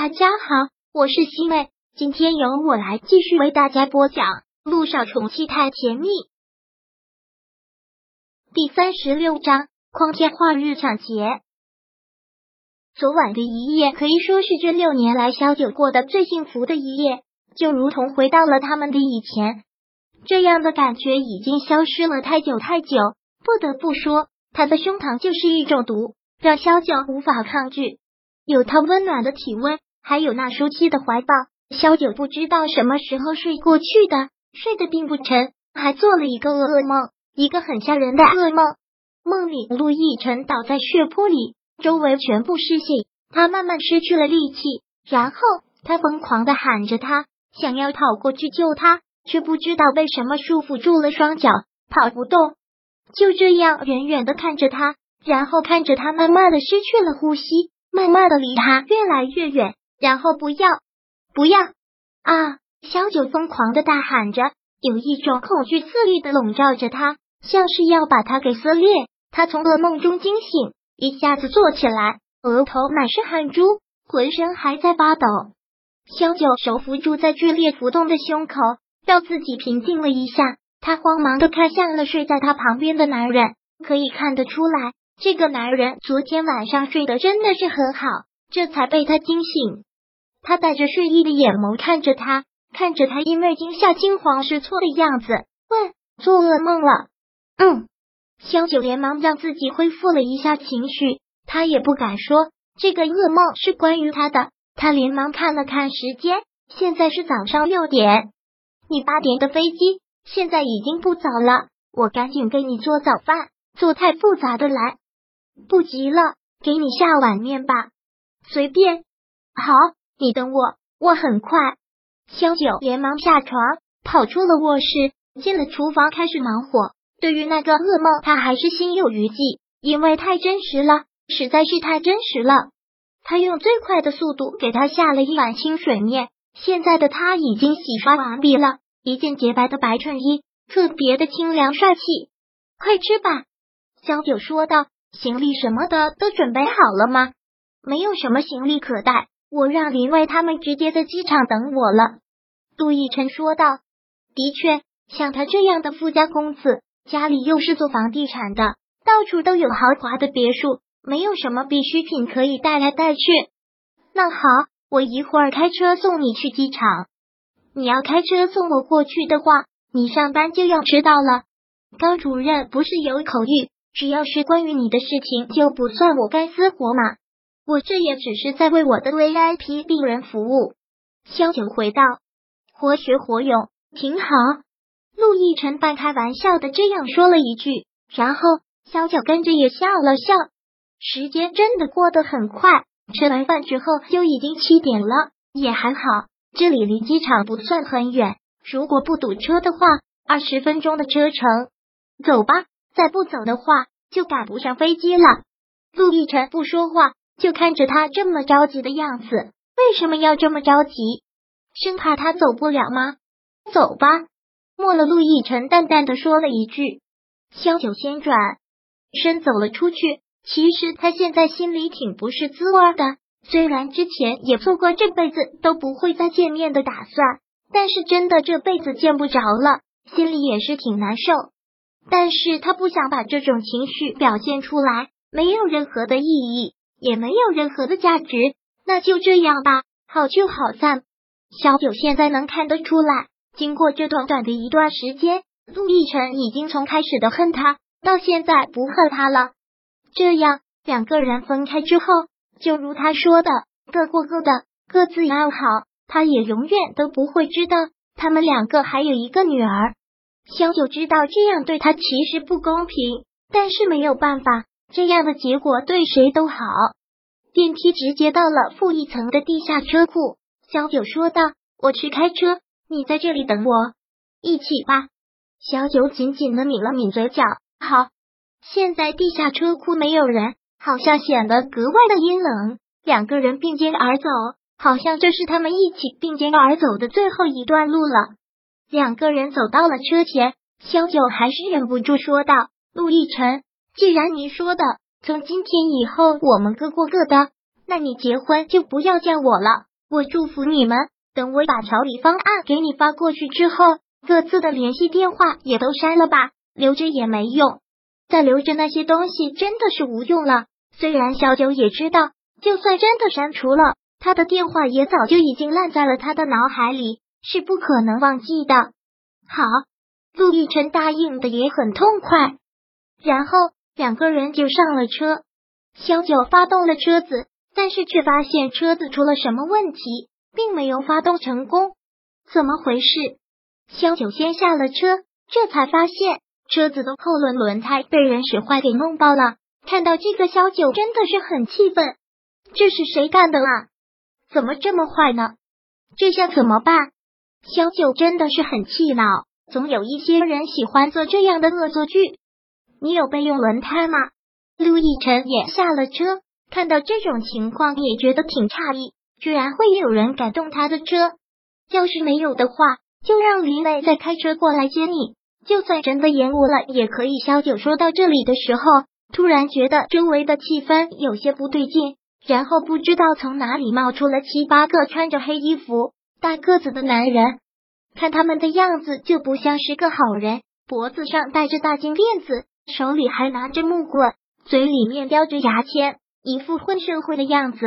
大家好，我是西妹，今天由我来继续为大家播讲《路上宠妻太甜蜜》第三十六章：光天化日抢劫。昨晚的一夜可以说是这六年来萧九过的最幸福的一夜，就如同回到了他们的以前。这样的感觉已经消失了太久太久。不得不说，他的胸膛就是一种毒，让萧九无法抗拒。有他温暖的体温。还有那舒气的怀抱，萧九不知道什么时候睡过去的，睡得并不沉，还做了一个噩梦，一个很吓人的噩梦。梦里陆亦辰倒在血泊里，周围全部失血，他慢慢失去了力气，然后他疯狂的喊着他，想要跑过去救他，却不知道被什么束缚住了双脚，跑不动。就这样远远的看着他，然后看着他慢慢的失去了呼吸，慢慢的离他越来越远。然后不要，不要啊！萧九疯狂的大喊着，有一种恐惧肆意的笼罩着他，像是要把他给撕裂。他从噩梦中惊醒，一下子坐起来，额头满是汗珠，浑身还在发抖。萧九手扶住在剧烈浮动的胸口，让自己平静了一下。他慌忙的看向了睡在他旁边的男人，可以看得出来，这个男人昨天晚上睡得真的是很好，这才被他惊醒。他带着睡意的眼眸看着他，看着他因为惊吓惊慌失措的样子，问：“做噩梦了？”嗯，萧九连忙让自己恢复了一下情绪，他也不敢说这个噩梦是关于他的。他连忙看了看时间，现在是早上六点，你八点的飞机，现在已经不早了，我赶紧给你做早饭，做太复杂的来不急了，给你下碗面吧，随便，好。你等我，我很快。萧九连忙下床，跑出了卧室，进了厨房，开始忙活。对于那个噩梦，他还是心有余悸，因为太真实了，实在是太真实了。他用最快的速度给他下了一碗清水面。现在的他已经洗刷完毕了，一件洁白的白衬衣，特别的清凉帅气。快吃吧，萧九说道。行李什么的都准备好了吗？没有什么行李可带。我让林外他们直接在机场等我了。”杜奕晨说道。“的确，像他这样的富家公子，家里又是做房地产的，到处都有豪华的别墅，没有什么必需品可以带来带去。那好，我一会儿开车送你去机场。你要开车送我过去的话，你上班就要迟到了。高主任不是有口谕，只要是关于你的事情，就不算我干私活嘛。”我这也只是在为我的 VIP 病人服务。萧九回道：“活学活用，挺好。”陆亦辰半开玩笑的这样说了一句，然后萧九跟着也笑了笑。时间真的过得很快，吃完饭之后就已经七点了，也还好，这里离机场不算很远，如果不堵车的话，二十分钟的车程。走吧，再不走的话就赶不上飞机了。陆亦辰不说话。就看着他这么着急的样子，为什么要这么着急？生怕他走不了吗？走吧。莫了陆亦辰淡淡的说了一句。萧九先转身走了出去。其实他现在心里挺不是滋味的。虽然之前也做过这辈子都不会再见面的打算，但是真的这辈子见不着了，心里也是挺难受。但是他不想把这种情绪表现出来，没有任何的意义。也没有任何的价值，那就这样吧，好聚好散。小九现在能看得出来，经过这短短的一段时间，陆亦辰已经从开始的恨他，到现在不恨他了。这样两个人分开之后，就如他说的，各过各的，各自安好。他也永远都不会知道，他们两个还有一个女儿。小九知道这样对他其实不公平，但是没有办法。这样的结果对谁都好。电梯直接到了负一层的地下车库，小九说道：“我去开车，你在这里等我，一起吧。”小九紧紧的抿了抿嘴角，好。现在地下车库没有人，好像显得格外的阴冷。两个人并肩而走，好像这是他们一起并肩而走的最后一段路了。两个人走到了车前，小九还是忍不住说道：“陆亦辰。”既然你说的从今天以后我们各过各的，那你结婚就不要叫我了，我祝福你们。等我把调理方案给你发过去之后，各自的联系电话也都删了吧，留着也没用。再留着那些东西真的是无用了。虽然小九也知道，就算真的删除了，他的电话也早就已经烂在了他的脑海里，是不可能忘记的。好，陆亦辰答应的也很痛快，然后两个人就上了车。小九发动了车子，但是却发现车子出了什么问题。并没有发动成功，怎么回事？萧九先下了车，这才发现车子的后轮轮胎被人使坏给弄爆了。看到这个，萧九真的是很气愤，这是谁干的啊？怎么这么坏呢？这下怎么办？萧九真的是很气恼，总有一些人喜欢做这样的恶作剧。你有备用轮胎吗？陆亦辰也下了车，看到这种情况也觉得挺诧异。居然会有人敢动他的车？要是没有的话，就让林磊再开车过来接你。就算真的延误了，也可以。萧九说到这里的时候，突然觉得周围的气氛有些不对劲，然后不知道从哪里冒出了七八个穿着黑衣服、大个子的男人，看他们的样子就不像是个好人，脖子上戴着大金链子，手里还拿着木棍，嘴里面叼着牙签，一副混社会的样子。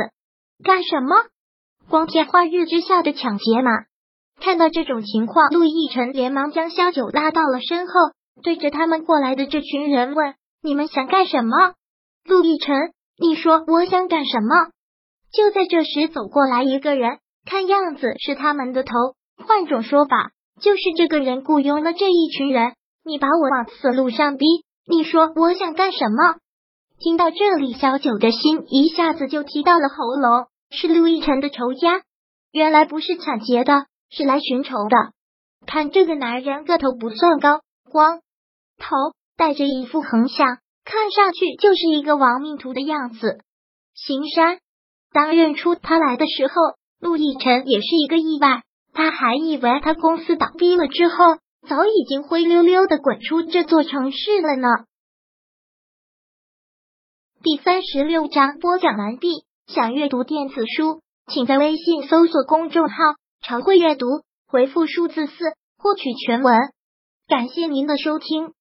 干什么？光天化日之下的抢劫嘛！看到这种情况，陆亦辰连忙将萧九拉到了身后，对着他们过来的这群人问：“你们想干什么？”陆亦辰，你说我想干什么？就在这时，走过来一个人，看样子是他们的头。换种说法，就是这个人雇佣了这一群人。你把我往死路上逼，你说我想干什么？听到这里，小九的心一下子就提到了喉咙。是陆亦辰的仇家，原来不是抢劫的，是来寻仇的。看这个男人个头不算高，光头戴着一副横相，看上去就是一个亡命徒的样子。行山，当认出他来的时候，陆亦辰也是一个意外，他还以为他公司倒闭了之后，早已经灰溜溜的滚出这座城市了呢。第三十六章播讲完毕。想阅读电子书，请在微信搜索公众号“常会阅读”，回复数字四获取全文。感谢您的收听。